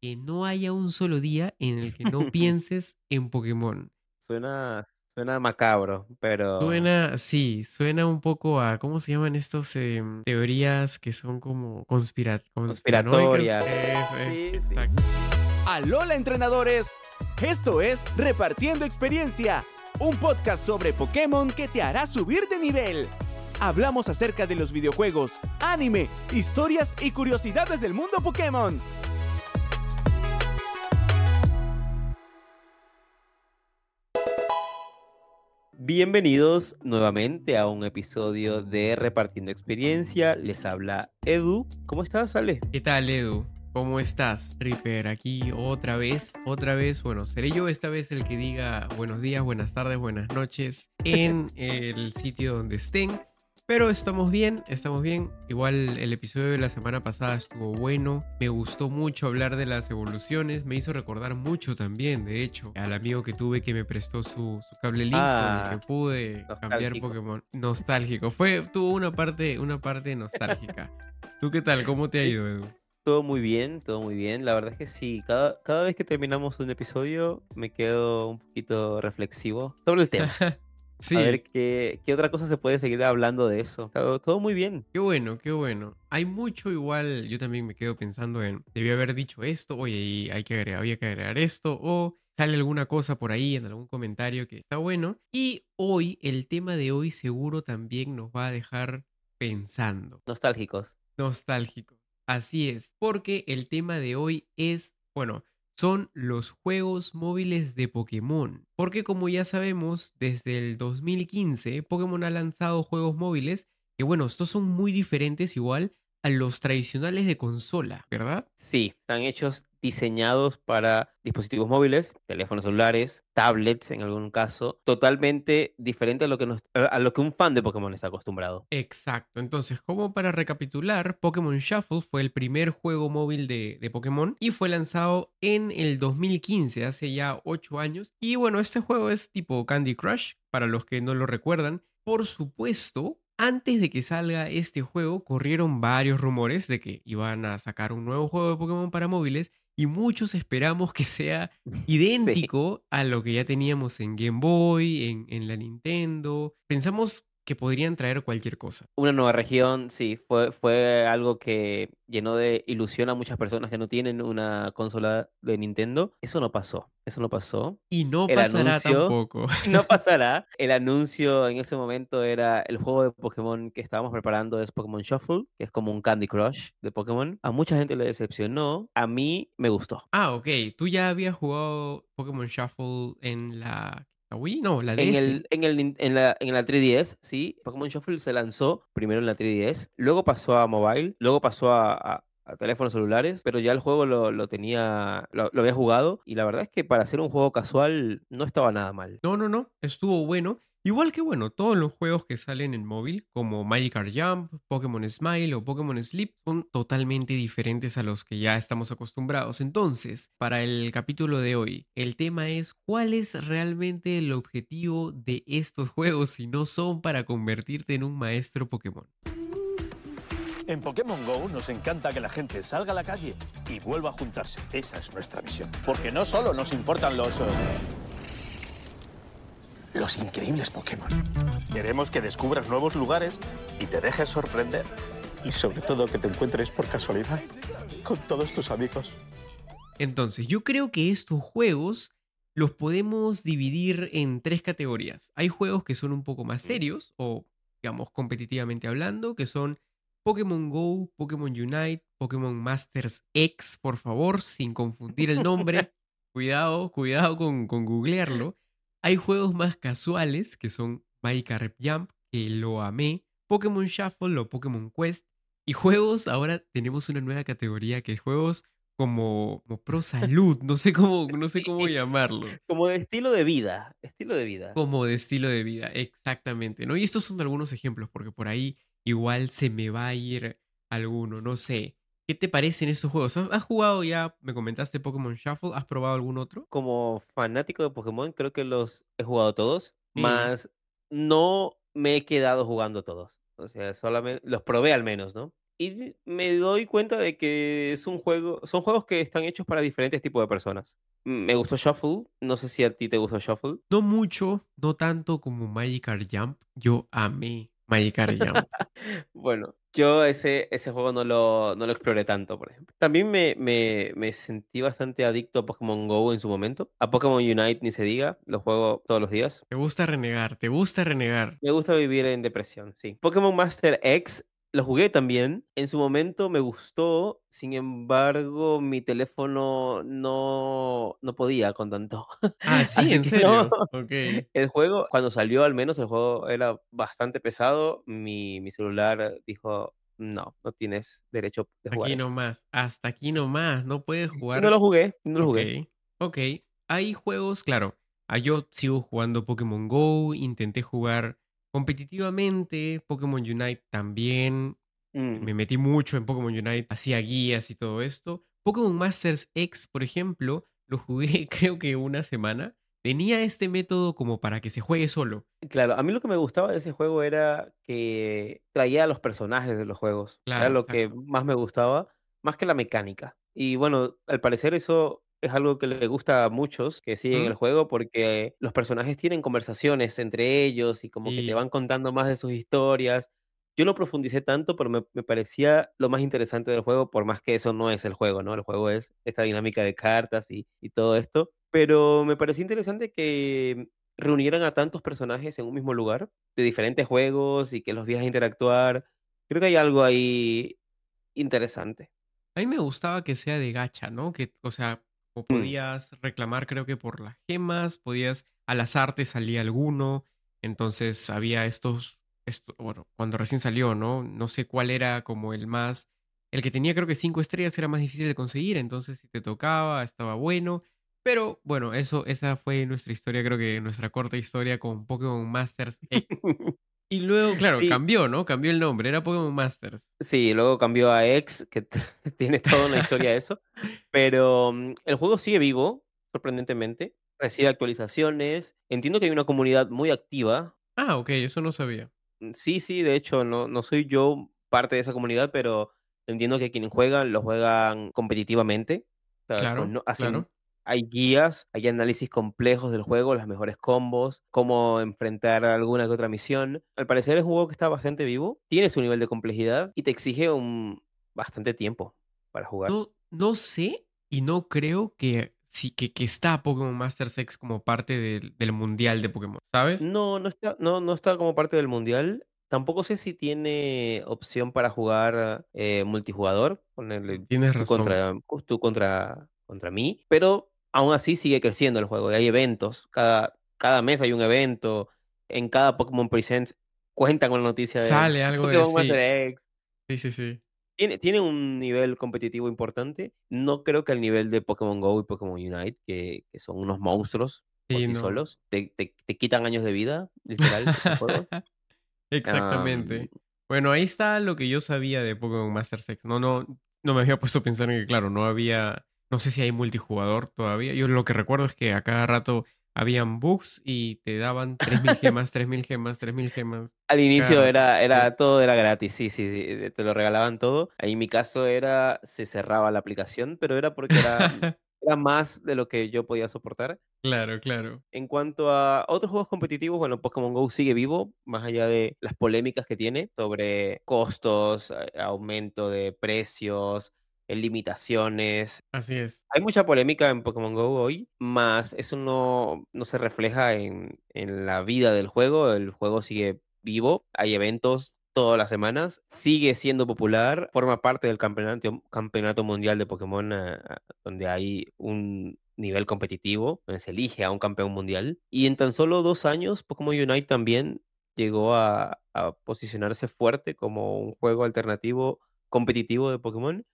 que no haya un solo día en el que no pienses en Pokémon. Suena, suena macabro, pero Suena, sí, suena un poco a, ¿cómo se llaman estos em, teorías que son como conspira- conspiratorias. Eso es, Sí, sí. Alola entrenadores, esto es Repartiendo Experiencia, un podcast sobre Pokémon que te hará subir de nivel. Hablamos acerca de los videojuegos, anime, historias y curiosidades del mundo Pokémon. Bienvenidos nuevamente a un episodio de Repartiendo Experiencia. Les habla Edu. ¿Cómo estás, Ale? ¿Qué tal, Edu? ¿Cómo estás, Ripper? Aquí otra vez, otra vez. Bueno, seré yo esta vez el que diga buenos días, buenas tardes, buenas noches en el sitio donde estén. Pero estamos bien, estamos bien. Igual el episodio de la semana pasada estuvo bueno. Me gustó mucho hablar de las evoluciones. Me hizo recordar mucho también, de hecho, al amigo que tuve que me prestó su, su cable link Ah, con el que pude cambiar nostálgico. Pokémon. Nostálgico. Fue, tuvo una parte, una parte nostálgica. ¿Tú qué tal? ¿Cómo te ha ido, Edu? Todo muy bien, todo muy bien. La verdad es que sí, cada, cada vez que terminamos un episodio me quedo un poquito reflexivo sobre el tema. Sí, A ver qué, qué otra cosa se puede seguir hablando de eso. Todo, todo muy bien. qué bueno, qué bueno. Hay mucho igual, yo también me quedo pensando en, debí haber dicho esto, oye, y hay que agregar, había que agregar esto, o sale alguna cosa por ahí en algún comentario que está bueno. Y hoy, el tema de hoy seguro también nos va a dejar pensando, Nostálgicos. nostálgico. Así es, porque el tema de hoy es, bueno, son los juegos móviles de Pokémon. Porque como ya sabemos, desde el 2015 Pokémon ha lanzado juegos móviles que bueno, estos son muy diferentes igual a los tradicionales de consola, ¿verdad? Sí, están hechos, diseñados para dispositivos móviles, teléfonos celulares, tablets en algún caso, totalmente diferente a lo que, nos- a a lo que un fan de Pokémon está acostumbrado. Exacto, entonces como para recapitular, Pokémon Shuffle fue el primer juego móvil de, de Pokémon y fue lanzado en el 2015, hace ya 8 años. Y bueno, este juego es tipo Candy Crush, para los que no lo recuerdan. Por supuesto, antes de que salga este juego, corrieron varios rumores de que iban a sacar un nuevo juego de Pokémon para móviles y muchos esperamos que sea idéntico a lo que ya teníamos en Game Boy, en, en la Nintendo. Pensamos que podrían traer cualquier cosa. Una nueva región, sí, fue, fue algo que llenó de ilusión a muchas personas que no tienen una consola de Nintendo. Eso no pasó, eso no pasó. Y no El pasará anuncio- tampoco. No pasará. El anuncio en ese momento era el juego de Pokémon que estábamos preparando es Pokémon Shuffle, que es como un Candy Crush de Pokémon. A mucha gente le decepcionó, a mí me gustó. Ah, ok. ¿Tú ya habías jugado Pokémon Shuffle en la la Wii? No, la DS. En, el, en, el, en, la, en la 3DS, sí, Pokémon Shuffle se lanzó primero en la 3DS, luego pasó a mobile, luego pasó a, a- a teléfonos celulares, pero ya el juego lo, lo tenía, lo, lo había jugado y la verdad es que para hacer un juego casual no estaba nada mal. No, no, no. Estuvo bueno. Igual que bueno, todos los juegos que salen en móvil, como Magikarp Jump, Pokémon Smile o Pokémon Sleep, son totalmente diferentes a los que ya estamos acostumbrados. Entonces, para el capítulo de hoy, el tema es cuál es realmente el objetivo de estos juegos si no son para convertirte en un maestro Pokémon. En Pokémon Go nos encanta que la gente salga a la calle y vuelva a juntarse. Esa es nuestra misión. Porque no solo nos importan los... eh, los increíbles Pokémon. Queremos que descubras nuevos lugares y te dejes sorprender. Y sobre todo que te encuentres por casualidad con todos tus amigos. Entonces, yo creo que estos juegos los podemos dividir en tres categorías. Hay juegos que son un poco más serios o, digamos, competitivamente hablando, que son Pokémon Go, Pokémon Unite, Pokémon Masters X, por favor, sin confundir el nombre. cuidado, cuidado con, con googlearlo. Hay juegos más casuales, que son Magikarp Jump, que lo amé, Pokémon Shuffle o Pokémon Quest. Y juegos, ahora tenemos una nueva categoría que es juegos como, como pro salud, no sé cómo, no sé cómo llamarlo. Como de estilo de vida, estilo de vida. Como de estilo de vida, exactamente, ¿no? Y estos son algunos ejemplos, porque por ahí igual se me va a ir alguno, no sé. ¿Qué te parecen estos juegos? ¿Has, has jugado ya, me comentaste Pokémon Shuffle? ¿Has probado algún otro? Como fanático de Pokémon, creo que los he jugado todos, Sí. más no me he quedado jugando todos. O sea, solamente los probé al menos, ¿no? Y me doy cuenta de que es un juego, son juegos que están hechos para diferentes tipos de personas. Mm, Me gustó Shuffle, no sé si a ti te gustó Shuffle. No mucho, no tanto como Magikarp Jump. Yo amé Magikarp Jump. Bueno, yo ese, ese juego no lo, no lo exploré tanto, por ejemplo. También me, me, me sentí bastante adicto a Pokémon Go en su momento. A Pokémon Unite ni se diga, lo juego todos los días. Te gusta renegar, te gusta renegar. Me gusta vivir en depresión, sí. Pokémon Master X lo jugué también. En su momento me gustó, sin embargo, mi teléfono no, no podía con tanto. Ah, sí, en no. serio. El juego, cuando salió al menos, el juego era bastante pesado. Mi, mi celular dijo, no, no tienes derecho de jugar. Aquí esto". nomás, hasta aquí nomás, no puedes jugar. no lo jugué, no lo jugué. Ok, ok. Hay juegos, claro. ah, Yo sigo jugando Pokémon Go, intenté jugar competitivamente, Pokémon Unite también. Mm, Me metí mucho en Pokémon Unite, hacía guías y todo esto. Pokémon Masters X, por ejemplo, lo jugué creo que una semana. Tenía este método como para que se juegue solo. Claro, a mí lo que me gustaba de ese juego era que traía a los personajes de los juegos. Era Claro, lo que más me gustaba, más que la mecánica. Y bueno, al parecer eso es algo que le gusta a muchos que siguen el juego porque los personajes tienen conversaciones entre ellos y como que te Y van contando más de sus historias. Yo no profundicé tanto, pero me, me parecía lo más interesante del juego, por más que eso no es el juego, ¿no? El juego es esta dinámica de cartas y, y todo esto. Pero me pareció interesante que reunieran a tantos personajes en un mismo lugar, de diferentes juegos y que los vieras interactuar. Creo que hay algo ahí interesante. a mí me gustaba que sea de gacha, ¿no? Que, o sea, como Mm, podías reclamar, creo que por las gemas, podías, al azar te salía alguno, entonces había estos, esto, bueno, cuando recién salió, ¿no? No sé cuál era como el más, el que tenía creo que cinco estrellas era más difícil de conseguir, entonces si te tocaba, estaba bueno, pero bueno, eso, esa fue nuestra historia, creo que nuestra corta historia con Pokémon Masters X. Y luego, claro, Sí, cambió, ¿no? Cambió el nombre, era Pokémon Masters. sí, luego cambió a X, que tiene toda una historia eso, pero mm, el juego sigue vivo, sorprendentemente, recibe actualizaciones, entiendo que hay una comunidad muy activa. Ah, ok, eso no sabía. Mm, Sí, sí, de hecho, no, no soy yo parte de esa comunidad, pero entiendo que quienes juegan lo juegan competitivamente. O sea, con- Claro, no- hacen, claro. Hay guías, hay análisis complejos del juego, las mejores combos, cómo enfrentar alguna que otra misión. Al parecer es un juego que está bastante vivo, tiene su nivel de complejidad y te exige un bastante tiempo para jugar. No, no sé y no creo que, sí, que, que está Pokémon Masters X como parte del, del mundial de Pokémon, ¿sabes? No, no está, no, no está como parte del mundial. Tampoco sé si tiene opción para jugar eh, multijugador, ponerle Tienes razón. contra, tú contra, contra mí, pero aún así sigue creciendo el juego y hay eventos. Cada, cada mes hay un evento. En cada Pokémon Presents cuentan con la noticia de Sale algo de Pokémon Master sí. X. Sí, sí, sí. Tiene, tiene un nivel competitivo importante. No creo que al nivel de Pokémon Go y Pokémon Unite, que, que son unos monstruos por Sí, sí no. solos. Te, te, te quitan años de vida, literal, Exactamente. Bueno, ahí está lo que yo sabía de Pokémon Masters X. No, no, no me había puesto a pensar en que, claro, no había, no sé si hay multijugador todavía. Yo lo que recuerdo es que a cada rato habían bugs y te daban 3000 gemas, 3000 gemas, 3000 gemas. al inicio era, era todo era gratis, sí, sí, sí, te lo regalaban todo. Ahí en mi caso era, se cerraba la aplicación, pero era porque era, era más de lo que yo podía soportar. Claro, claro. En cuanto a otros juegos competitivos, bueno, Pokémon Go sigue vivo, más allá de las polémicas que tiene sobre costos, eh, aumento de precios, eh, limitaciones. Así es. Hay mucha polémica en Pokémon Go hoy, más eso no, no se refleja en, en la vida del juego. El juego sigue vivo, hay eventos todas las semanas, sigue siendo popular, forma parte del campeonato, campeonato mundial de Pokémon, eh, donde hay un nivel competitivo, donde se elige a un campeón mundial. Y en tan solo dos años, Pokémon Unite también llegó a, a posicionarse fuerte como un juego alternativo competitivo de Pokémon,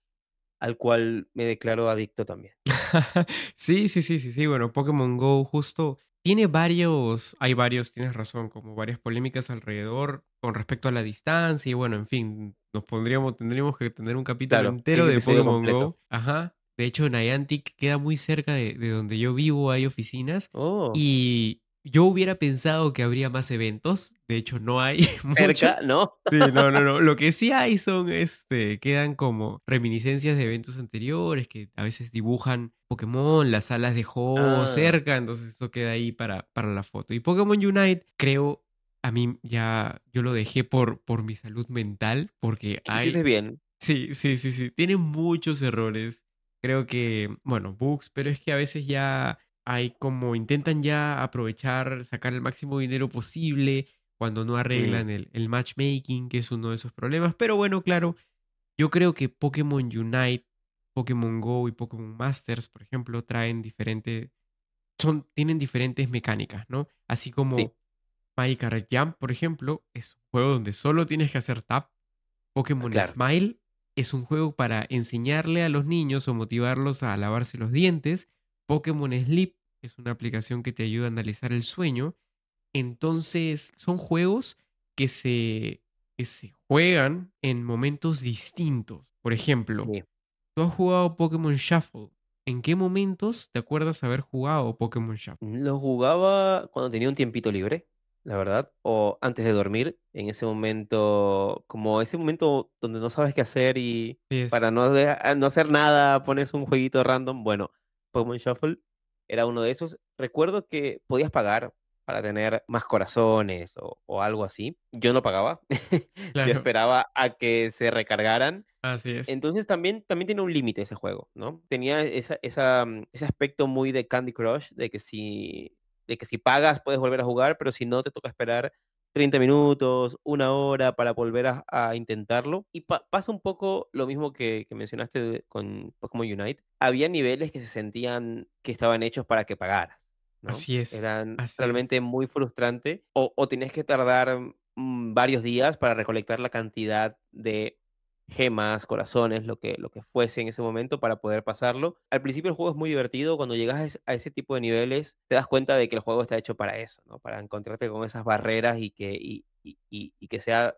al cual me declaro adicto también. Sí, sí, sí, sí, sí. Bueno, Pokémon Go justo tiene varios, hay varios, tienes razón, como varias polémicas alrededor con respecto a la distancia y bueno, en fin, nos pondríamos, tendríamos que tener un capítulo Claro, entero de Pokémon completo. Go. Ajá. De hecho, Niantic queda muy cerca de, de donde yo vivo, hay oficinas Oh, y yo hubiera pensado que habría más eventos. De hecho, no hay Cerca, muchos. ¿no? Sí, no, no, no. Lo que sí hay son, este, quedan como reminiscencias de eventos anteriores que a veces dibujan Pokémon, las salas de juego Ah. cerca, entonces eso queda ahí para, para la foto. Y Pokémon Unite, creo, a mí ya, yo lo dejé por, por mi salud mental, porque hay, bien. sí, sí, sí, sí, tiene muchos errores. Creo que, bueno, bugs, pero es que a veces ya hay como intentan ya aprovechar, sacar el máximo dinero posible cuando no Mm. arreglan el, el matchmaking, que es uno de esos problemas. Pero bueno, claro, yo creo que Pokémon Unite, Pokémon Go y Pokémon Masters, por ejemplo, traen diferentes, son, tienen diferentes mecánicas, ¿no? Así como Sí. Magikarp Jump, por ejemplo, es un juego donde solo tienes que hacer tap. Pokémon Claro. Smile es un juego para enseñarle a los niños o motivarlos a lavarse los dientes. Pokémon Sleep es una aplicación que te ayuda a analizar el sueño. Entonces, son juegos que se, que se juegan en momentos distintos. Por ejemplo, Sí. tú has jugado Pokémon Shuffle. ¿En qué momentos te acuerdas haber jugado Pokémon Shuffle? Lo jugaba cuando tenía un tiempito libre, la verdad, o antes de dormir, en ese momento, como ese momento donde no sabes qué hacer y Sí, para no, no hacer nada pones un jueguito random. Bueno, Pokémon Shuffle era uno de esos. Recuerdo que podías pagar para tener más corazones o, o algo así. Yo no pagaba. Yo esperaba a que se recargaran Así es. entonces también, también tiene un límite ese juego, ¿no? Tenía esa, esa, mm, ese aspecto muy de Candy Crush, de que si, de que si pagas puedes volver a jugar, pero si no te toca esperar 30 minutos, una hora para volver a, a intentarlo. Y pa- pasa un poco lo mismo que, que mencionaste de- con Pokémon Unite. Había niveles que se sentían que estaban hechos para que pagaras, ¿no? Así es, Eran así es. realmente muy frustrante. O, o tenías que tardar mm, varios días para recolectar la cantidad de gemas, corazones, lo que, lo que fuese en ese momento para poder pasarlo. Al principio el juego es muy divertido, cuando llegas a ese, tipo de niveles te das cuenta de que el juego está hecho para eso, ¿no? Para encontrarte con esas barreras y que, y, y- y- y que sea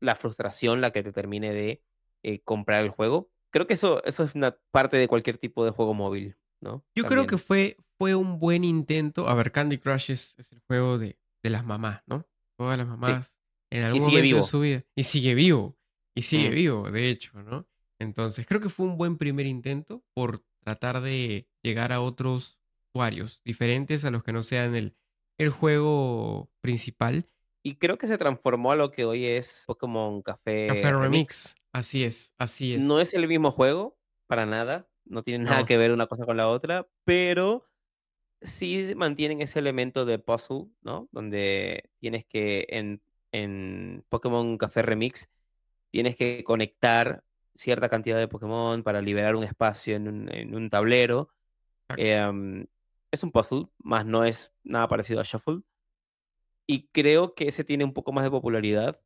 la frustración la que te termine de eh, comprar el juego. Creo que eso, eso es una parte de cualquier tipo de juego móvil, ¿no? Yo creo que fue, fue un buen intento. A ver, Candy Crush es, es el juego de, de las mamás, ¿no? Todas las mamás en algún momento vivo. de su vida. Y sigue vivo. Y sigue Mm. vivo, de hecho, ¿no? Entonces, creo que fue un buen primer intento por tratar de llegar a otros usuarios diferentes a los que no sean el, el juego principal. Y creo que se transformó a lo que hoy es Pokémon Café, Café Remix. Remix. Así es, así es. No es el mismo juego, para nada. No tiene nada No. que ver una cosa con la otra, pero sí mantienen ese elemento de puzzle, ¿no? Donde tienes que, en, en Pokémon Café Remix, tienes que conectar cierta cantidad de Pokémon para liberar un espacio en un, en un tablero. Em, es un puzzle, más no es nada parecido a Shuffle. Y creo que ese tiene un poco más de popularidad.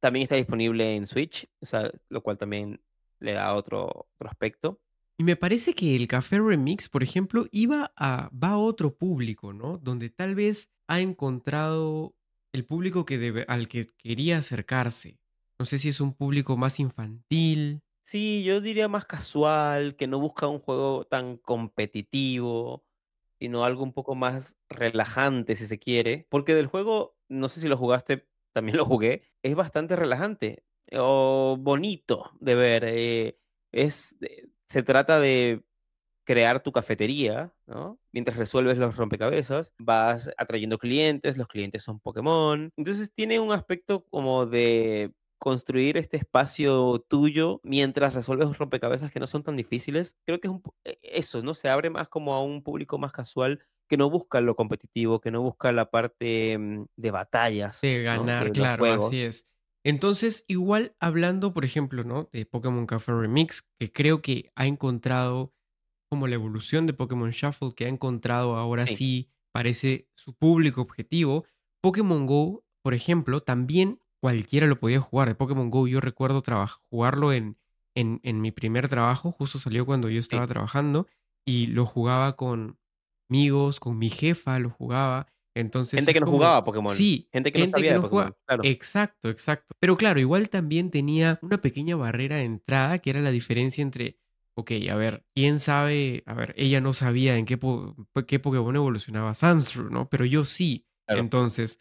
También está disponible en Switch, o sea, lo cual también le da otro, otro aspecto. Y me parece que el Café Remix, por ejemplo, iba a, va a otro público, ¿no? Donde tal vez ha encontrado el público que debe- al que quería acercarse. No sé si es un público más infantil. Sí, yo diría más casual, que no busca un juego tan competitivo, sino algo un poco más relajante, si se quiere. Porque del juego, no sé si lo jugaste, también lo jugué, es bastante relajante o bonito de ver. eh, es, se trata de crear tu cafetería, ¿no? Mientras resuelves los rompecabezas, vas atrayendo clientes, los clientes son Pokémon. Entonces tiene un aspecto como de construir este espacio tuyo mientras resuelves rompecabezas que no son tan difíciles. Creo que es un e- eso, ¿no? Se abre más como a un público más casual que no busca lo competitivo, que no busca la parte mm, de batallas, De ¿no? ganar, de claro, así es. Entonces, igual hablando, por ejemplo, ¿no? De Pokémon Café Remix, que creo que ha encontrado como la evolución de Pokémon Shuffle, que ha encontrado ahora Sí. sí parece su público objetivo. Pokémon Go, por ejemplo, también cualquiera lo podía jugar. De Pokémon Go yo recuerdo jugarlo en, en, en mi primer trabajo, justo salió cuando yo estaba trabajando, y lo jugaba con amigos, con mi jefa, lo jugaba. Entonces Gente que no como- jugaba Pokémon. Sí, Gente que no sabía de Pokémon, jugaba. claro. Exacto, exacto. Pero claro, igual también tenía una pequeña barrera de entrada, que era la diferencia entre ok, a ver, quién sabe, a ver, ella no sabía en qué, po- qué Pokémon evolucionaba Sandshrew, ¿no? Pero yo sí. Claro. Entonces,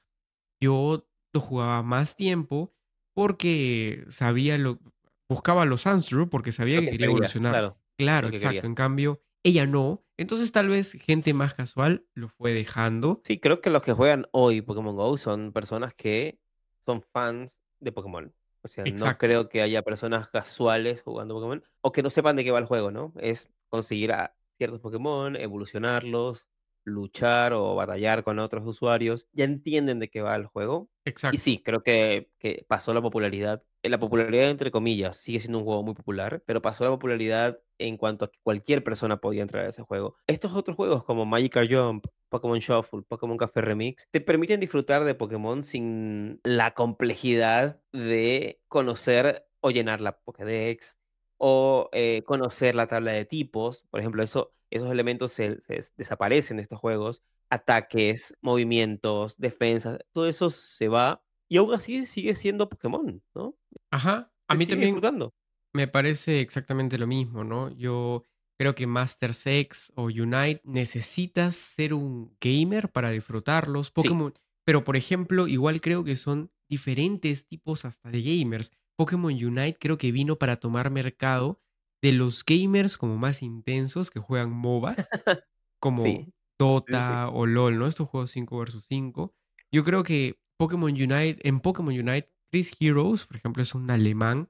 yo lo jugaba más tiempo porque sabía lo, buscaba los Sandshrew porque sabía que que quería evolucionar. claro. Claro, que exacto. querías. En cambio, ella no. Entonces, tal vez gente más casual lo fue dejando. Sí, creo que los que juegan hoy Pokémon Go son personas que son fans de Pokémon. O sea, no creo que haya personas casuales jugando Pokémon o que no sepan de qué va el juego, ¿no? Es conseguir a ciertos Pokémon, evolucionarlos, luchar o batallar con otros usuarios. Ya entienden de qué va el juego. Y Exacto. sí, creo que, que pasó la popularidad. eh, La popularidad, entre comillas, sigue siendo un juego muy popular, pero pasó la popularidad en cuanto a que cualquier persona podía entrar a ese juego. Estos otros juegos como Magikarp Jump, Pokémon Shuffle, Pokémon Café Remix, te permiten disfrutar de Pokémon sin la complejidad de conocer o llenar la Pokédex o eh, conocer la tabla de tipos. Por ejemplo, eso, esos elementos se, se desaparecen de estos juegos. Ataques, movimientos, defensas, todo eso se va y aún así sigue siendo Pokémon, ¿no? Ajá. A mí también disfrutando. me parece exactamente lo mismo, ¿no? Yo creo que Master Sex o Unite necesitas ser un gamer para disfrutarlos. Sí, Pokémon, pero por ejemplo, igual creo que son diferentes tipos hasta de gamers. Pokémon Unite creo que vino para tomar mercado de los gamers como más intensos que juegan MOBAs, como sí, sí, sí. Dota o LOL, ¿no? Estos juegos 5 versus 5. Yo creo que Pokémon Unite, en Pokémon Unite, Chris Heroes, por ejemplo, es un alemán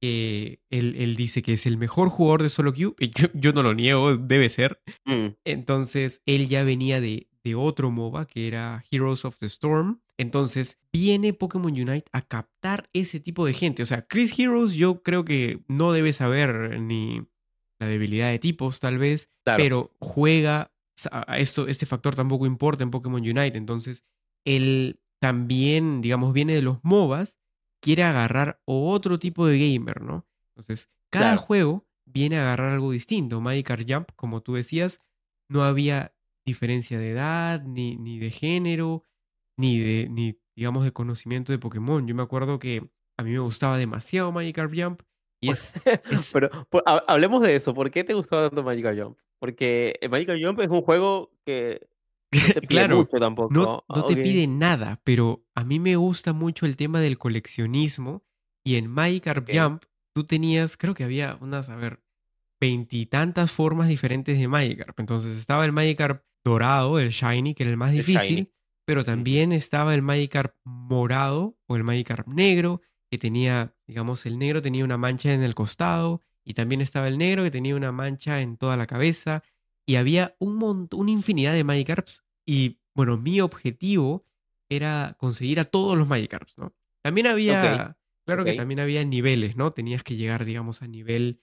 que él, él dice que es el mejor jugador de solo queue. Yo, yo no lo niego, debe ser. Mm, Entonces, él ya venía de, de otro MOBA que era Heroes of the Storm. Entonces, viene Pokémon Unite a captar ese tipo de gente. O sea, Chris Heroes yo creo que no debe saber ni la debilidad de tipos, tal vez, claro, pero juega. Esto, este factor tampoco importa en Pokémon Unite. Entonces, él también, digamos, viene de los MOBAs, quiere agarrar otro tipo de gamer, ¿no? Entonces, cada claro. juego viene a agarrar algo distinto. Magikarp Jump, como tú decías, no había diferencia de edad, ni, ni de género, ni de, ni, digamos, de conocimiento de Pokémon. Yo me acuerdo que a mí me gustaba demasiado Magikarp Jump y es, es, Pero por- ha- hablemos de eso. ¿Por qué te gustaba tanto Magical Jump? Porque el Magical Jump es un juego que no te pide claro, mucho no, tampoco. no te Ok, pide nada, pero a mí me gusta mucho el tema del coleccionismo y en Magikarp. Jump tú tenías, creo que había unas, a ver, veintitantas formas diferentes de Magikarp. Entonces estaba el Magikarp dorado, el Shiny, que era el más El difícil, Shiny. Pero también estaba el Magikarp morado o el Magikarp negro, que tenía, digamos, el negro tenía una mancha en el costado, y también estaba el negro que tenía una mancha en toda la cabeza, y había un montón, una infinidad de Magikarps, y bueno, mi objetivo era conseguir a todos los Magikarps, ¿no? También había, claro que también había niveles, ¿no? Tenías que llegar, digamos, a nivel,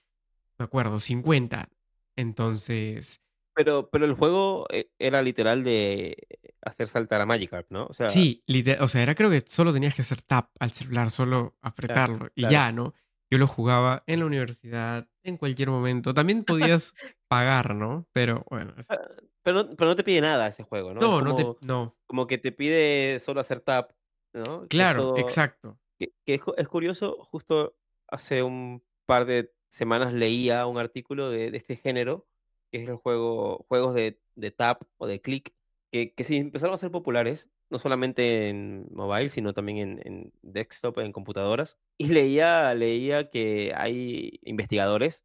me acuerdo, 50. Entonces, Pero, pero el juego eh, era literal de hacer saltar a Magikarp, ¿no? O sea, sí, o sea, era creo que solo tenías que hacer tap al celular, solo claro, apretarlo y claro. ya, ¿no? Yo lo jugaba en la universidad, en cualquier momento. También podías pagar, ¿no? Pero bueno, es- Ah, Pero, no- pero no te pide nada ese juego, ¿no? No, no te, como, no. como que te pide solo hacer tap, ¿no? Claro, todo. exacto. Que, que es, es curioso, justo hace un par de semanas leía un artículo de, de este género, que es el juego, juegos de, de tap o de click, que, que sí empezaron a ser populares, no solamente en mobile, sino también en, en desktop, en computadoras. Y leía, leía que hay investigadores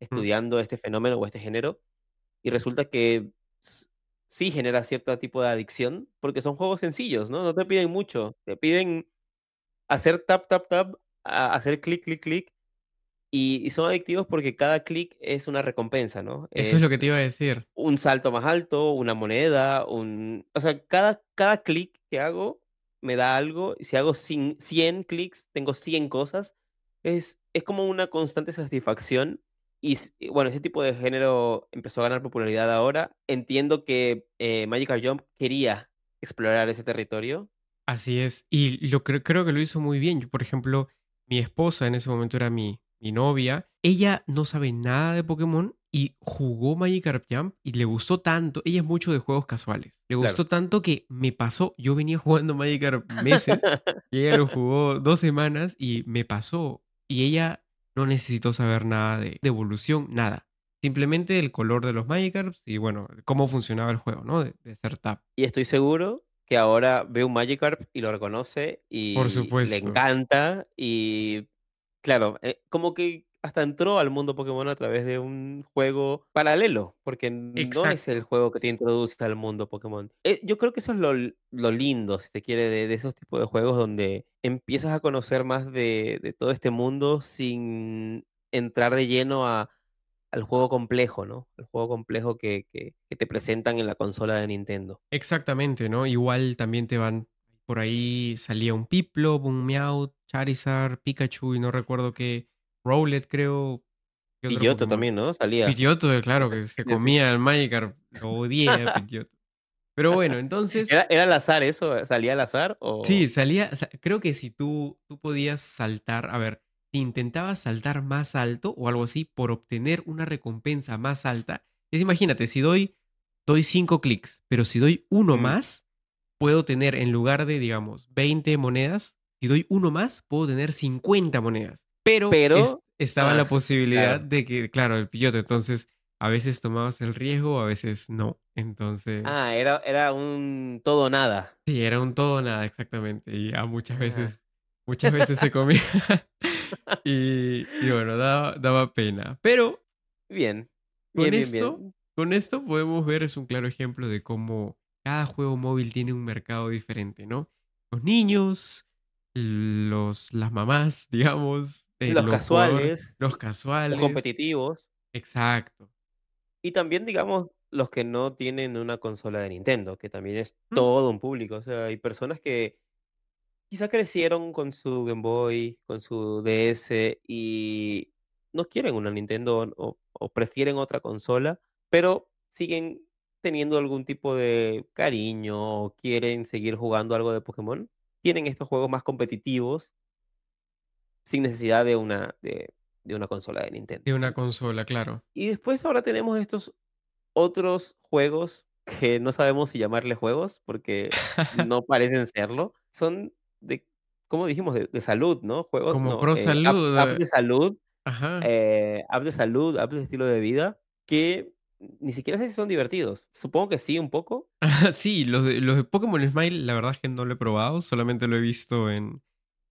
Mm, estudiando este fenómeno o este género, y resulta que sí genera cierto tipo de adicción, porque son juegos sencillos, ¿no? No te piden mucho, te piden hacer tap, tap, tap, hacer clic, clic, clic, y, y son adictivos porque cada clic es una recompensa, ¿no? Eso es lo que Es te iba a decir. un salto más alto, una moneda, un... O sea, cada, cada clic que hago me da algo, y si hago cin- 100 clics, tengo 100 cosas, es, es como una constante satisfacción. Y bueno, ese tipo de género empezó a ganar popularidad ahora. Entiendo que eh, Magical Jump quería explorar ese territorio. Así es. Y lo creo, creo que lo hizo muy bien. Yo, por ejemplo, mi esposa en ese momento era mi, mi novia. Ella no sabe nada de Pokémon y jugó Magikarp Jump y le gustó tanto. Ella es mucho de juegos casuales. Le Claro. gustó tanto que me pasó. Yo venía jugando Magikarp meses y ella lo jugó dos semanas y me pasó. Y ella no necesito saber nada de, de evolución, nada. Simplemente el color de los Magikarps y bueno, cómo funcionaba el juego, ¿no? De, de hacer tap. Y estoy seguro que ahora ve un Magikarp y lo reconoce Por y le supuesto. encanta y claro, eh, como que hasta entró al mundo Pokémon a través de un juego paralelo, porque no es el juego que te introduce al mundo Pokémon. Eh, yo creo que eso es lo, lo lindo, si se quiere, de, de esos tipos de juegos donde empiezas a conocer más de, de todo este mundo sin entrar de lleno a, al juego complejo, ¿no? El juego complejo que, que, que te presentan en la consola de Nintendo. Exactamente, ¿no? Igual también te van, por ahí salía un Piplup, un Meowth, Charizard, Pikachu y no recuerdo qué, Rowlet creo, Pidgeotto también, ¿no? Salía. Pidgeotto, eh, claro, que se Sí, sí. comía el Magikarp, lo odié a Pidgeotto. Pero bueno, entonces, ¿Era, era al azar eso? ¿Salía al azar? sí, O... salía, sa- creo que si tú, tú podías saltar, a ver, si intentabas saltar más alto o algo así por obtener una recompensa más alta, es imagínate, si doy, doy 5 clics, pero si doy uno Mm. más, puedo tener en lugar de, digamos, 20 monedas, si doy uno más, puedo tener 50 monedas. Pero, es- Pero, estaba la ah, posibilidad claro. de que, claro, el pillote, entonces a veces tomabas el riesgo, a veces no. Entonces, Ah, era, era un todo o nada. sí, era un todo o nada exactamente. Y muchas Ah. veces, muchas veces se comía. y, y bueno, daba, daba pena. Pero Bien, con bien, bien, esto, bien. con esto podemos ver, es un claro ejemplo de cómo cada juego móvil tiene un mercado diferente, ¿no? Los niños, los, las mamás, digamos, eh, Los los casuales, los los casuales. competitivos Exacto. y también, digamos, los que no tienen una consola de Nintendo, que también es Mm, todo un público. O sea, hay personas que quizá crecieron con su Game Boy, con su DS y no quieren una Nintendo o, o prefieren otra consola, pero siguen teniendo algún tipo de cariño o quieren seguir jugando algo de Pokémon. Tienen estos juegos más competitivos sin necesidad de una, de, de una consola de Nintendo. De una consola, claro. Y después ahora tenemos estos otros juegos que no sabemos si llamarle juegos porque no parecen serlo. Son de, ¿cómo dijimos? De, de salud, ¿no? Juegos, Como no, Pro eh, Salud. apps eh, de salud, Ajá. eh, apps de salud, apps de estilo de vida, que ni siquiera sé si son divertidos. Supongo que sí, un poco. Sí, los de, los de Pokémon Smile, la verdad es que no lo he probado, solamente lo he visto en,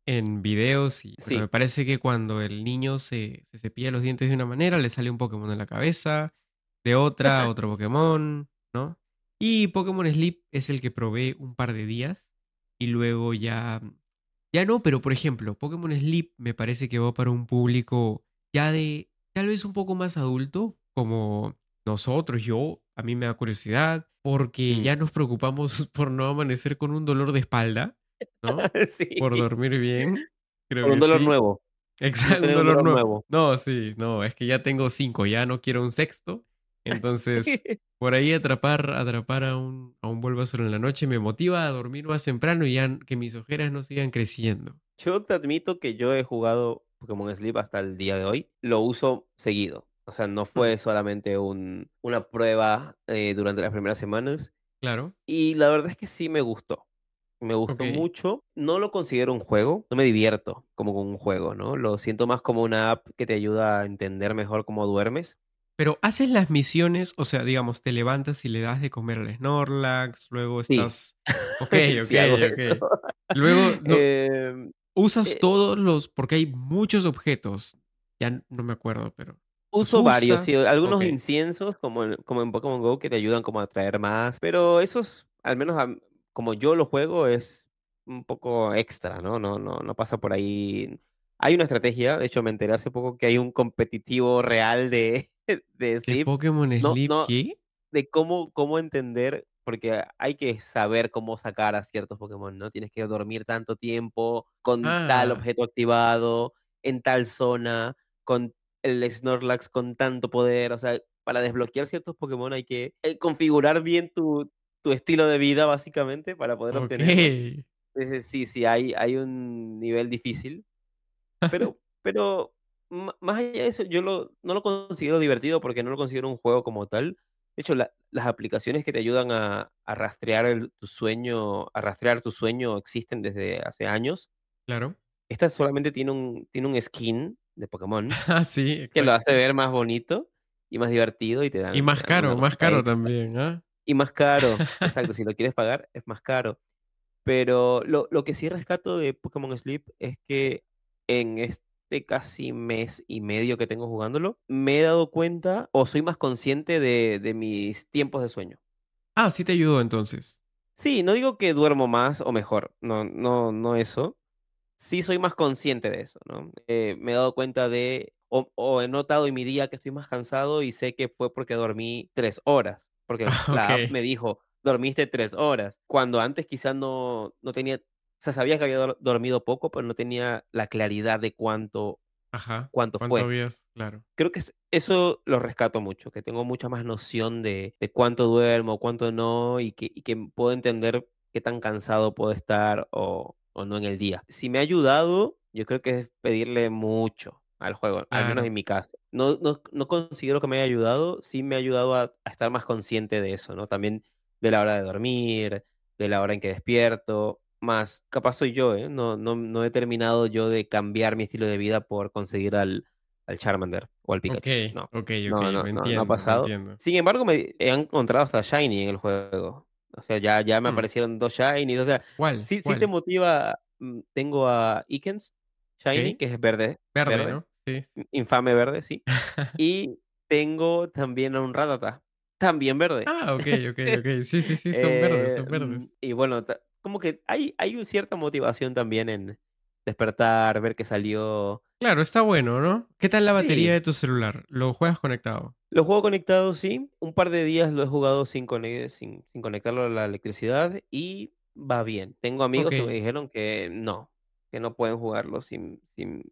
en videos y me parece que cuando el niño se, se cepilla los dientes de una manera, le sale un Pokémon en la cabeza, de otra, otro Pokémon, ¿no? Y Pokémon Sleep es el que probé un par de días y luego ya, ya no, pero por ejemplo, Pokémon Sleep me parece que va para un público ya de tal vez un poco más adulto, como nosotros, yo, a mí me da curiosidad, porque Mm. ya nos preocupamos por no amanecer con un dolor de espalda, ¿no? sí. Por dormir bien, creo Por un dolor sí. nuevo. Exacto, un dolor dolor nuevo. nuevo. No, sí, no, es que ya tengo cinco, ya no quiero un sexto. Entonces, por ahí atrapar, atrapar a un, a un Bulbasaur en la noche me motiva a dormir más temprano y ya que mis ojeras no sigan creciendo. Yo te admito que yo he jugado Pokémon Sleep hasta el día de hoy. Lo uso seguido. O sea, no fue solamente un, una prueba eh, durante las primeras semanas. claro, Y la verdad es que sí me gustó. Me gustó ok. mucho. No lo considero un juego. No me divierto como con un juego, ¿no? Lo siento más como una app que te ayuda a entender mejor cómo duermes. Pero haces las misiones, o sea, digamos, te levantas y le das de comer al Snorlax, luego Sí. estás... Ok, ok, Sí hago ok. eso. Luego, no, Em, usas eh, todos los... Porque hay muchos objetos. Ya no me acuerdo, pero... Uso varios, sí, algunos inciensos como en, como en Pokémon Go que te ayudan como a atraer más, pero esos, al menos a- como yo lo juego, es un poco extra, ¿no? No, no, no pasa por ahí. Hay una estrategia, de hecho me enteré hace poco que hay un competitivo real de, de ¿qué Sleep, Pokémon no, Sleep no, qué? de cómo, cómo entender, porque hay que saber cómo sacar a ciertos Pokémon, ¿no? Tienes que dormir tanto tiempo con tal Ah, objeto activado, en tal zona, con el Snorlax con tanto poder, o sea, para desbloquear ciertos Pokémon hay que eh, configurar bien tu, tu estilo de vida, básicamente, para poder. Entonces, sí, sí, hay, hay un nivel difícil, pero, pero más allá de eso, yo lo, no lo considero divertido porque no lo considero un juego como tal. De hecho, la- las aplicaciones que te ayudan a, a rastrear el- tu sueño, a rastrear tu sueño existen desde hace años. Claro. Esta solamente tiene un, tiene un skin de Pokémon, Ah, sí, que lo hace ver más bonito y más divertido y te dan, Y más dan caro, más caro extra. también, ¿ah? Y más caro, exacto, si lo quieres pagar es más caro. Pero lo, lo que sí rescato de Pokémon Sleep es que en este casi mes y medio que tengo jugándolo, me he dado cuenta o soy más consciente de, de mis tiempos de sueño. Ah, sí te ayudó entonces. Sí, no digo que duermo más o mejor, no, no, no eso. Sí soy más consciente de eso, ¿no? Eh, me he dado cuenta de, o, o he notado en mi día que estoy más cansado y sé que fue porque dormí tres horas, porque la app me dijo, dormiste tres horas, cuando antes quizás no, no tenía, o sea, sabía que había dor- dormido poco, pero no tenía la claridad de cuánto, Ajá. cuánto ¿Cuánto fue. habías? Claro. Creo que es- eso lo rescato mucho, que tengo mucha más noción de, de cuánto duermo, cuánto no, y que, y que puedo entender qué tan cansado puedo estar o, o no en el día. Si me ha ayudado, yo creo que es pedirle mucho al juego, al menos en mi caso. No, no, no considero que me haya ayudado, sí me ha ayudado a, a estar más consciente de eso, ¿no? También de la hora de dormir, de la hora en que despierto. Más, capaz soy yo, ¿eh? No, no, no he terminado yo de cambiar mi estilo de vida por conseguir al, al Charmander o al Pikachu. Ok, No, ok, ok, no, no, lo no, no ha entiendo, pasado. entiendo. Sin embargo, me he encontrado hasta Shiny en el juego. O sea, ya, ya me Mm, aparecieron dos Shinies. O sea, ¿Cuál? sí, sí te motiva. mm, Tengo a Ikens Shiny, que es verde, Verde, verde, ¿no? Sí. infame verde, sí. Y tengo también a un Rattata, también verde. Ah, ok, ok, ok. Sí, sí, sí, son verdes, Eh, son verdes. mm, y bueno, como que hay, hay un cierta motivación también en despertar, ver que salió. Claro, está bueno, ¿no? ¿Qué tal la batería Sí, de tu celular? ¿Lo juegas conectado? lo juego conectado, sí. Un par de días lo he jugado sin, sin, sin conectarlo a la electricidad y va bien. Tengo amigos que me dijeron que no, que no pueden jugarlo sin, sin,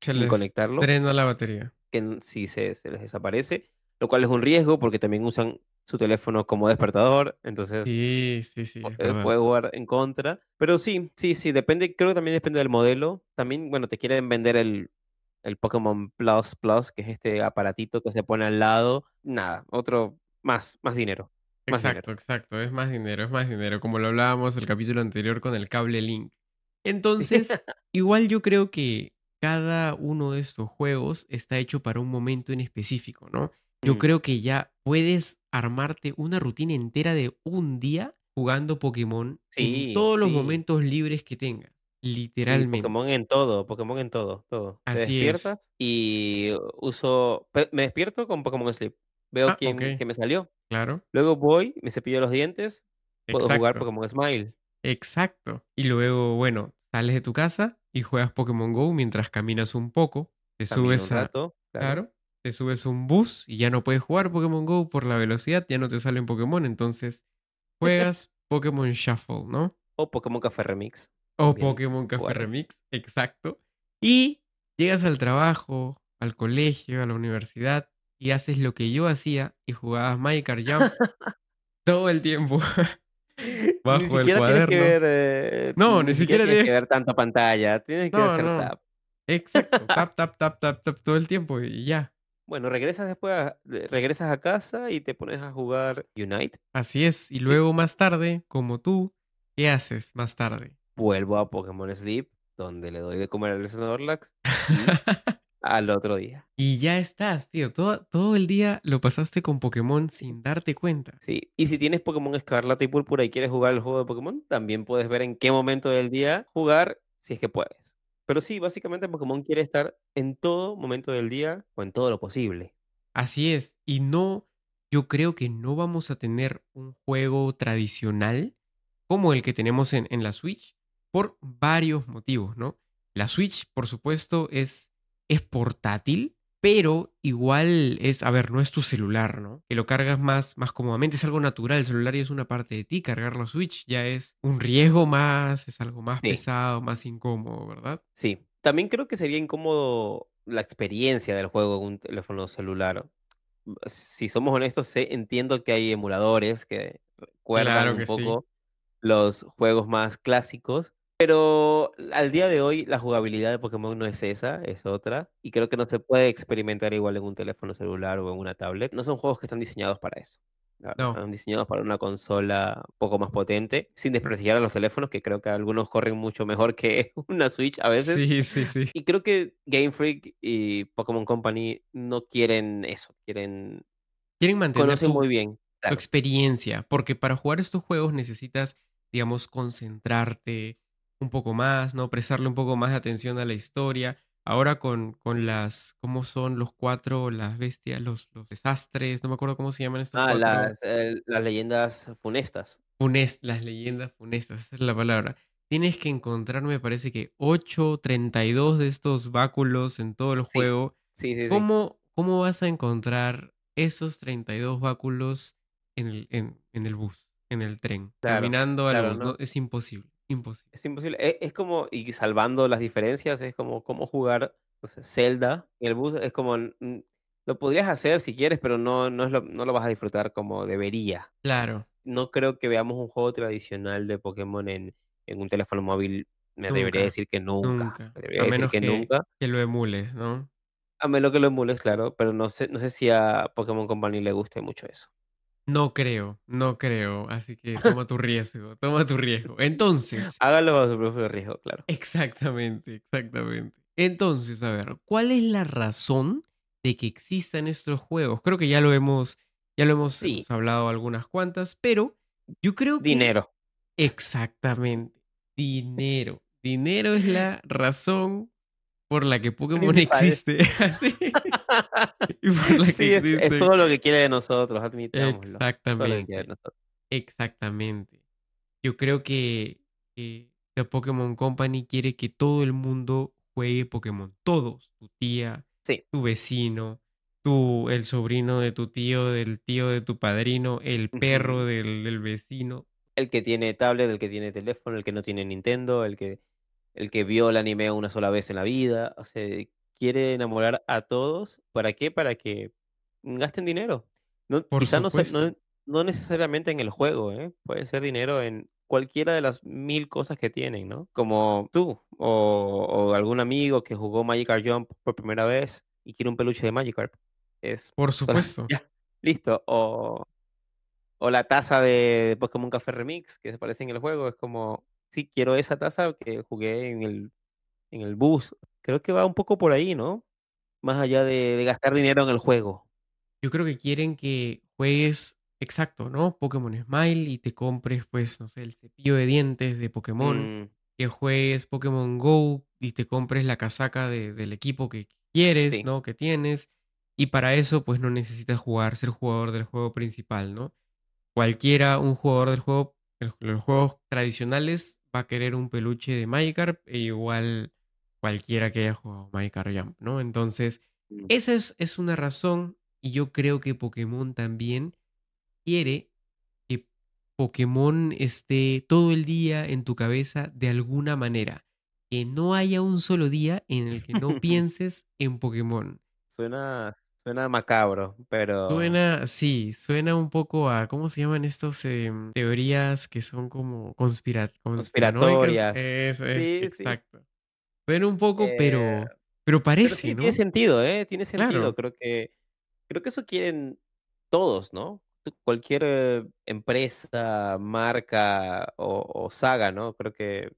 Se sin les conectarlo, drena la batería. que si se, se les desaparece, lo cual es un riesgo porque también usan su teléfono como despertador, entonces Sí, sí, sí, eh, puede jugar en contra. Pero sí, sí, sí, depende, creo que también depende del modelo. También, bueno, te quieren vender el, el Pokémon Plus Plus, que es este aparatito que se pone al lado. Nada, otro, más, más dinero, más Exacto, dinero. exacto. Es más dinero, es más dinero. Como lo hablábamos el capítulo anterior con el cable Link. Entonces, igual yo creo que cada uno de estos juegos está hecho para un momento en específico, ¿no? Yo Mm, creo que ya puedes armarte una rutina entera de un día jugando Pokémon en todos los sí. momentos libres que tengas. Sí, Literalmente. Pokémon en todo, Pokémon en todo, todo. Te Así es. despiertas y uso, me despierto con Pokémon Sleep. Veo Ah, quién, me salió. Claro. Luego voy, me cepillo los dientes, puedo jugar. Pokémon Smile. Exacto. Y luego, bueno, sales de tu casa y juegas Pokémon Go mientras caminas un poco. Te Camino un subes a, claro, te subes a un bus y ya no puedes jugar Pokémon Go por la velocidad, ya no te salen Pokémon, entonces juegas Pokémon Shuffle, ¿no? O Pokémon Café Remix. O Pokémon Café. Remix, exacto. Y llegas al trabajo, al colegio, a la universidad y haces lo que yo hacía y jugabas Minecraft Jump todo el tiempo Ni bajo el siquiera tienes que cuaderno. ver, eh, No, ni ni siquiera siquiera tienes que ver tanta pantalla, tienes que No, hacer no. tap. Exacto. Tap, tap, tap, tap, tap todo el tiempo y ya. Bueno, regresas después, a, regresas a casa y te pones a jugar Unite. Así es. Y luego más tarde, como tú, ¿qué haces más tarde? vuelvo a Pokémon Sleep, donde le doy de comer al Snorlax al otro día. y ya estás, tío. Todo, todo el día lo pasaste con Pokémon sin darte cuenta. Sí, y si tienes Pokémon Escarlata y Púrpura y quieres jugar el juego de Pokémon, también puedes ver en qué momento del día jugar, si es que puedes. Pero sí, básicamente Pokémon quiere estar en todo momento del día o en todo lo posible. Así es. Y no, yo creo que no vamos a tener un juego tradicional como el que tenemos en, en la Switch por varios motivos, ¿no? La Switch, por supuesto, es, es portátil, pero igual es, a ver, no es tu celular, ¿no? Que lo cargas más, más cómodamente, es algo natural, el celular ya es una parte de ti, cargar la Switch ya es un riesgo más, es algo más Sí. pesado, más incómodo, ¿verdad? Sí, también creo que sería incómodo la experiencia del juego en un teléfono celular. Si somos honestos, sé- entiendo que hay emuladores que recuerdan Claro un sí. poco los juegos más clásicos, pero al día de hoy la jugabilidad de Pokémon no es esa, es otra, y creo que no se puede experimentar igual en un teléfono celular o en una tablet. No son juegos que están diseñados para eso. No. Están diseñados para una consola un poco más potente, sin desprestigiar a los teléfonos, que creo que algunos corren mucho mejor que una Switch a veces. Sí, sí, sí. Y creo que Game Freak y Pokémon Company no quieren eso, quieren... Quieren mantener Conocen tu, muy bien. tu Claro. experiencia, porque para jugar estos juegos necesitas, digamos, concentrarte un poco más, ¿no? Prestarle un poco más de atención a la historia. Ahora con, con las, ¿cómo son los cuatro, las bestias, los, los desastres? No me acuerdo cómo se llaman estos Ah, cuatro. las, eh, las leyendas funestas. Funes- las leyendas funestas, esa es la palabra. Tienes que encontrar, me parece que 8, 32 de estos báculos en todo el Sí, juego. sí, sí, sí. ¿Cómo, cómo vas a encontrar esos 32 báculos en el, en, en el bus, en el tren, Claro, caminando al claro, bus? ¿no? No, es imposible, imposible. Es imposible. e- Es, como, y salvando las diferencias, es como, como jugar, no sé, Zelda en el bus. Es como, lo podrías hacer si quieres, pero no, no, es lo, no lo vas a disfrutar como debería. Claro, No creo que veamos un juego tradicional de Pokémon en, en un teléfono móvil. Me nunca, decir que nunca. nunca. Me atrevería A decir menos que que, nunca. que lo emules, ¿no? A menos que lo emules, claro, pero no sé, no sé si a Pokémon Company le guste mucho eso. No creo, no creo. Así que toma tu riesgo, toma tu riesgo. Entonces, Hágalo bajo su propio riesgo, claro. Exactamente, exactamente. Entonces, a ver, ¿cuál es la razón de que existan estos juegos? Creo que ya lo hemos, ya lo hemos, Sí, hemos hablado algunas cuantas, pero yo creo que dinero. exactamente, dinero. Dinero es la razón por la que Pokémon Principal. existe. Así. Y por la que Sí, es, todo lo que quiere de nosotros, admitámoslo. Todo lo que quiere de Exactamente. nosotros. Exactamente. Yo creo que, que The Pokémon Company quiere que todo el mundo juegue Pokémon. Todos. Tu tía, Sí. tu vecino, tu, el sobrino de tu tío, del tío de tu padrino, el perro del, del vecino. El que tiene tablet, el que tiene teléfono, el que no tiene Nintendo, el que, el que vio el anime una sola vez en la vida. O sea, quiere enamorar a todos. ¿Para qué? Para que gasten dinero. No, quizá no, necesariamente en el juego, ¿eh? Puede ser dinero en cualquiera de las mil cosas que tienen, ¿no? Como tú o, o algún amigo que jugó Magikarp Jump por primera vez y quiere un peluche de Magikarp. Es Por supuesto. ya, listo. O, o la taza de Pokémon Café Remix que se parece en el juego. Es como, sí, quiero esa taza que jugué en el, en el bus. Creo que va un poco por ahí, ¿no? Más allá de, de gastar dinero en el juego. Yo creo que quieren que juegues, exacto, ¿no? Pokémon Smile y te compres, pues, no sé, el cepillo de dientes de Pokémon. Mm, que juegues Pokémon Go y te compres la casaca de- del equipo que quieres, sí. ¿no? Que tienes. Y para eso, pues no necesitas jugar, ser jugador del juego principal, ¿no? Cualquiera, un jugador del juego, los juegos tradicionales, va a querer un peluche de Magikarp e igual cualquiera que haya jugado Magikarp Jump, ¿no? Entonces, Mm. esa es, es una razón y yo creo que Pokémon también quiere que Pokémon esté todo el día en tu cabeza de alguna manera. Que no haya un solo día en el que no pienses en Pokémon. Suena, suena macabro, pero Suena, sí, suena un poco a, ¿cómo se llaman estos em, teorías que son como conspira conspiratorias. Eso es, Sí, sí. exacto. Suena un poco, pero, Eh, pero Pero parece, sí, ¿no? tiene sentido, ¿eh? Tiene sentido. Claro, Creo que, creo que eso quieren todos, ¿no? Cualquier eh, empresa, marca o, o saga, ¿no? Creo que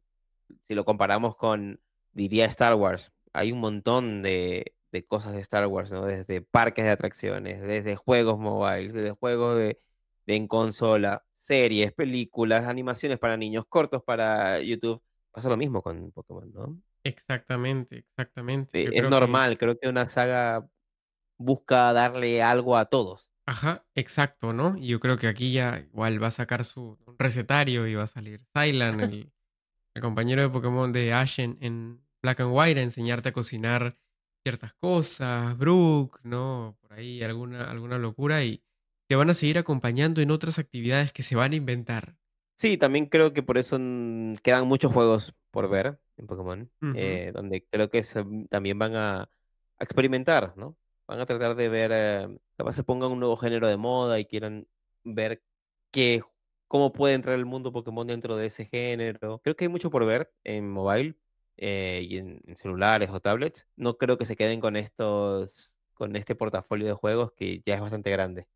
si lo comparamos con, diría Star Wars, hay un montón de, de cosas de Star Wars, ¿no? Desde parques de atracciones, desde juegos mobiles, desde juegos de, de en consola, series, películas, animaciones para niños, cortos para YouTube. Pasa lo mismo con Pokémon, ¿no? exactamente, exactamente. Yo es creo que... normal, creo que una saga busca darle algo a todos. Ajá, exacto, ¿no? Y yo creo que aquí ya igual va a sacar su recetario y va a salir el, el compañero de Pokémon de Ash en, en Black and White, a enseñarte a cocinar ciertas cosas, Brook, ¿no? Por ahí alguna, alguna locura y te van a seguir acompañando en otras actividades que se van a inventar. Sí, también creo que por eso quedan muchos juegos por ver en Pokémon, eh, donde creo que se- también van a, a experimentar, ¿no? Van a tratar de ver, eh, capaz se pongan un nuevo género de moda y quieran ver qué, cómo puede entrar el mundo Pokémon dentro de ese género. Creo que hay mucho por ver en mobile eh, y en, celulares o tablets. No creo que se queden con estos, con este portafolio de juegos que ya es bastante grande.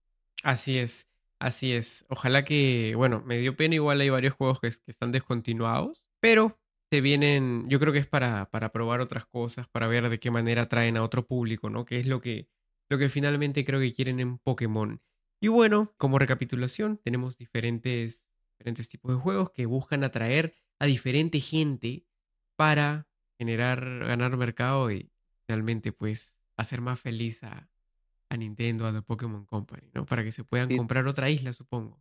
Así es, Así es. Ojalá que, bueno, me dio pena, igual hay varios juegos que, que están descontinuados, pero se vienen, yo creo que es para, para probar otras cosas, para ver de qué manera traen a otro público, ¿no? Que es lo que, lo que finalmente creo que quieren en Pokémon. Y bueno, como recapitulación, tenemos diferentes, diferentes tipos de juegos que buscan atraer a diferente gente para generar, ganar mercado y realmente pues hacer más feliz a, a Nintendo, a The Pokémon Company, ¿no? Para que se puedan Sí. comprar otra isla, supongo.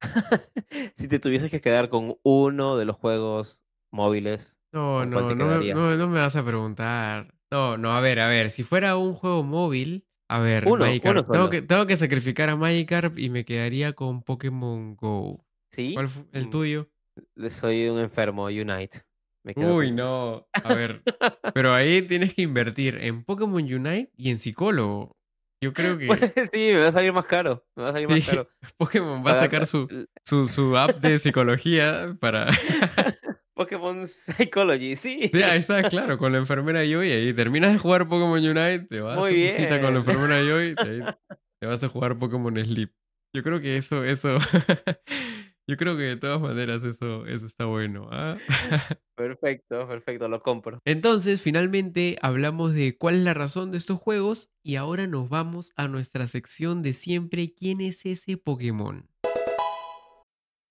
Si te tuvieses que quedar con uno de los juegos móviles, No, ¿con cuál no, no no, no me vas a preguntar. No, no, a ver, a ver, si fuera un juego móvil, a ver, Uno, tengo que, tengo que sacrificar a Magikarp y me quedaría con Pokémon Go. ¿Sí? ¿Cuál fue el Mm, tuyo? Soy un enfermo, Unite. Me quedo Uy, con- no, a ver, pero ahí tienes que invertir en Pokémon Unite y en psicólogo. Yo creo que Pues sí, me va a salir más caro. Me va a salir más sí, caro. Pokémon va a sacar su, su, su app de psicología para... Pokémon Psychology, sí. Sí, ahí está, claro, con la enfermera Joy, ahí terminas de jugar Pokémon Unite, te vas Muy a tu cita con la enfermera Joy, te, te vas a jugar Pokémon Sleep. Yo creo que eso, eso, yo creo que de todas maneras eso, eso está bueno. ¿ah? Perfecto, perfecto, lo compro. Entonces, finalmente hablamos de cuál es la razón de estos juegos y ahora nos vamos a nuestra sección de siempre, ¿quién es ese Pokémon?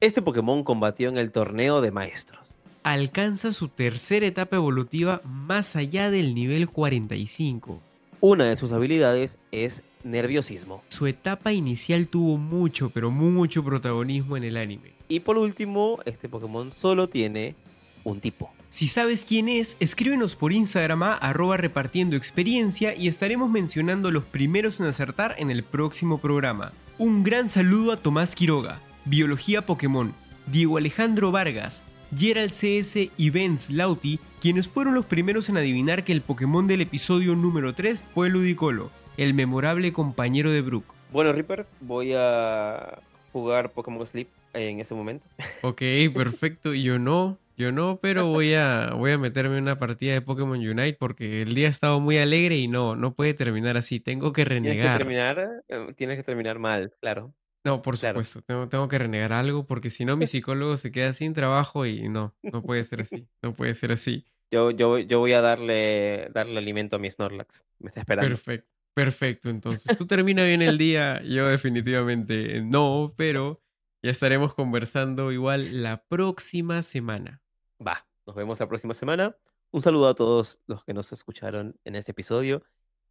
Este Pokémon combatió en el torneo de maestros. Alcanza su tercera etapa evolutiva más allá del nivel 45. Una de sus habilidades es nerviosismo. Su etapa inicial tuvo mucho, pero mucho protagonismo en el anime. Y por último, este Pokémon solo tiene un tipo. Si sabes quién es, escríbenos por Instagram a arroba repartiendo experiencia y estaremos mencionando los primeros en acertar en el próximo programa. Un gran saludo a Tomás Quiroga, Biología Pokémon, Diego Alejandro Vargas, Gerald CS y Benz Lauti, quienes fueron los primeros en adivinar que el Pokémon del episodio número 3 fue Ludicolo, el memorable compañero de Brook. Bueno, Reaper, voy a jugar Pokémon Sleep en este momento. Ok, perfecto. Yo no, yo no, pero voy a, voy a meterme en una partida de Pokémon Unite porque el día ha estado muy alegre y no, no puede terminar así. Tengo que Tienes que renegar. terminar, eh, tienes que terminar mal, claro. No, por Claro. supuesto, tengo, tengo que renegar algo porque si no mi psicólogo se queda sin trabajo y no, no puede ser así, no puede ser así. Yo, yo, yo voy a darle, darle alimento a mi Snorlax. Me está esperando. Perfecto, perfecto. Entonces, tú termina bien el día, yo definitivamente no, pero ya estaremos conversando igual la próxima semana. Va, nos vemos la próxima semana. Un saludo a todos los que nos escucharon en este episodio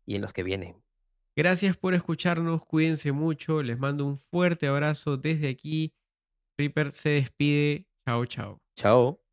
y en los que vienen. Gracias por escucharnos, cuídense mucho, les mando un fuerte abrazo desde aquí. Reaper se despide, chao chao. Chao.